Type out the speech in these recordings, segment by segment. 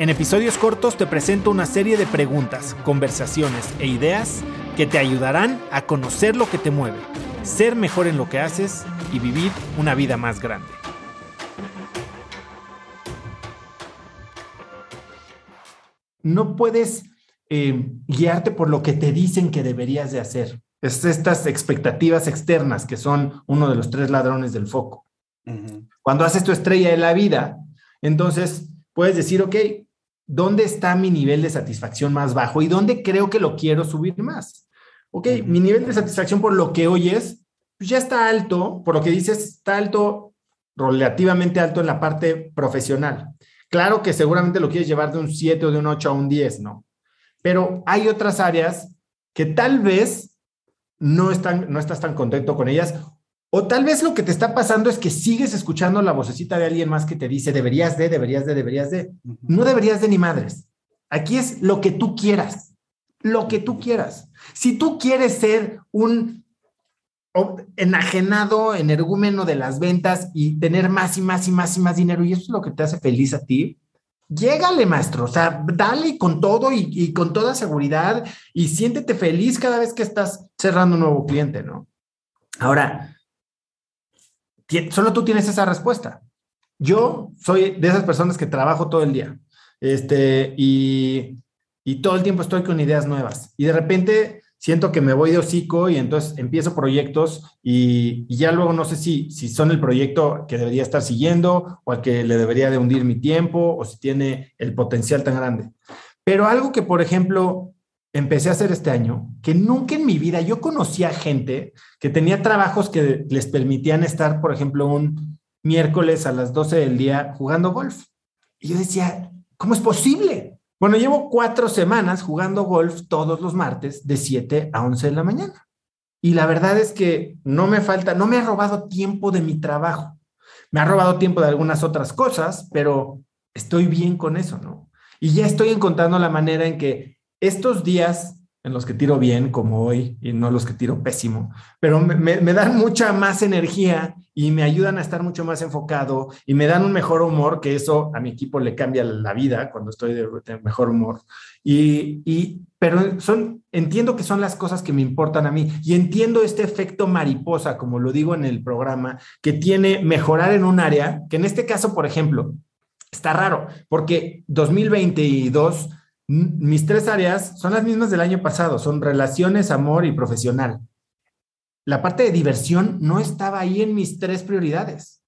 En episodios cortos te presento una serie de preguntas, conversaciones e ideas que te ayudarán a conocer lo que te mueve, ser mejor en lo que haces y vivir una vida más grande. No puedes eh, guiarte por lo que te dicen que deberías de hacer. Es estas expectativas externas que son uno de los tres ladrones del foco. Cuando haces tu estrella de la vida, entonces puedes decir, ok, ¿dónde está mi nivel de satisfacción más bajo y dónde creo que lo quiero subir más? Ok, mi nivel de satisfacción por lo que oyes pues ya está alto, por lo que dices, está alto, relativamente alto en la parte profesional. Claro que seguramente lo quieres llevar de un 7 o de un 8 a un 10, ¿no? Pero hay otras áreas que tal vez no, están, no estás tan contento con ellas o tal vez lo que te está pasando es que sigues escuchando la vocecita de alguien más que te dice, deberías de, deberías de, deberías de. No deberías de ni madres. Aquí es lo que tú quieras, lo que tú quieras. Si tú quieres ser un enajenado, energúmeno de las ventas y tener más y más y más y más dinero, y eso es lo que te hace feliz a ti, llégale, maestro. O sea, dale con todo y, y con toda seguridad y siéntete feliz cada vez que estás cerrando un nuevo cliente, ¿no? Ahora, Solo tú tienes esa respuesta. Yo soy de esas personas que trabajo todo el día este, y, todo el tiempo estoy con ideas nuevas. Y de repente siento que me voy de hocico y entonces empiezo proyectos y, ya luego no sé si, si son el proyecto que debería estar siguiendo o al que le debería de hundir mi tiempo o si tiene el potencial tan grande. Pero algo que, por ejemplo, empecé a hacer este año, que nunca en mi vida yo conocía gente que tenía trabajos que les permitían estar, por ejemplo, un miércoles a las 12 del día jugando golf. Y yo decía, ¿cómo es posible? Bueno, llevo cuatro semanas jugando golf todos los martes de 7 a 11 de la mañana. Y la verdad es que no me falta, no me ha robado tiempo de mi trabajo. Me ha robado tiempo de algunas otras cosas, pero estoy bien con eso, ¿no? Y ya estoy encontrando la manera en que estos días en los que tiro bien, como hoy, y no los que tiro pésimo, pero me, dan mucha más energía y me ayudan a estar mucho más enfocado y me dan un mejor humor, que eso a mi equipo le cambia la vida cuando estoy de, mejor humor. Y, y, pero son, entiendo que son las cosas que me importan a mí y entiendo este efecto mariposa, como lo digo en el programa, que tiene mejorar en un área, que en este caso, por ejemplo, está raro, porque 2022 mis tres áreas son las mismas del año pasado, son relaciones, amor y profesional. La parte de diversión no estaba ahí en mis tres prioridades.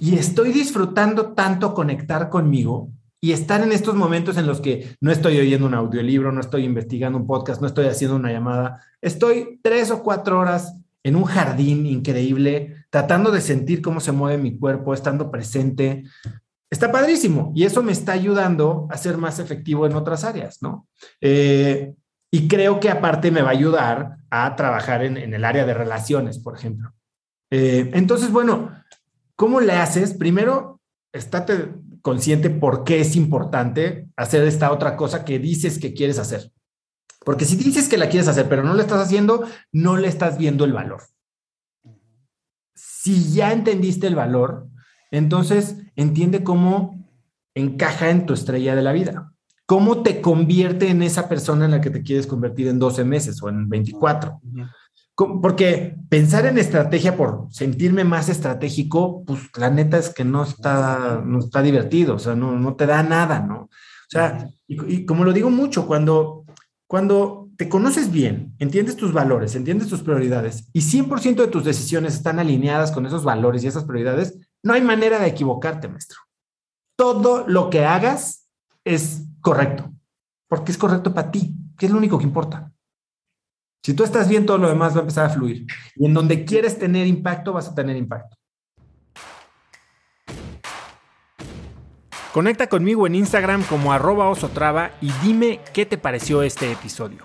Y estoy disfrutando tanto conectar conmigo y estar en estos momentos en los que no estoy oyendo un audiolibro, no estoy investigando un podcast, no estoy haciendo una llamada. Estoy tres o cuatro horas en un jardín increíble, tratando de sentir cómo se mueve mi cuerpo, estando presente, Está padrísimo y eso me está ayudando a ser más efectivo en otras áreas, ¿no? Eh, y creo que aparte me va a ayudar a trabajar en, el área de relaciones, por ejemplo. Eh, entonces, bueno, ¿cómo le haces? Primero, estate consciente por qué es importante hacer esta otra cosa que dices que quieres hacer. Porque si dices que la quieres hacer, pero no la estás haciendo, no le estás viendo el valor. Si ya entendiste el valor, entonces, entiende cómo encaja en tu estrella de la vida. ¿Cómo te convierte en esa persona en la que te quieres convertir en 12 meses o en 24? Porque pensar en estrategia por sentirme más estratégico, pues la neta es que no está, no está divertido, o sea, no, no te da nada, ¿no? O sea, y, como lo digo mucho, cuando, cuando te conoces bien, entiendes tus valores, entiendes tus prioridades y 100% de tus decisiones están alineadas con esos valores y esas prioridades, no hay manera de equivocarte, maestro. Todo lo que hagas es correcto, porque es correcto para ti, que es lo único que importa. Si tú estás bien, todo lo demás va a empezar a fluir. Y en donde quieres tener impacto, vas a tener impacto. Conecta conmigo en Instagram como arroba osotrava y dime qué te pareció este episodio.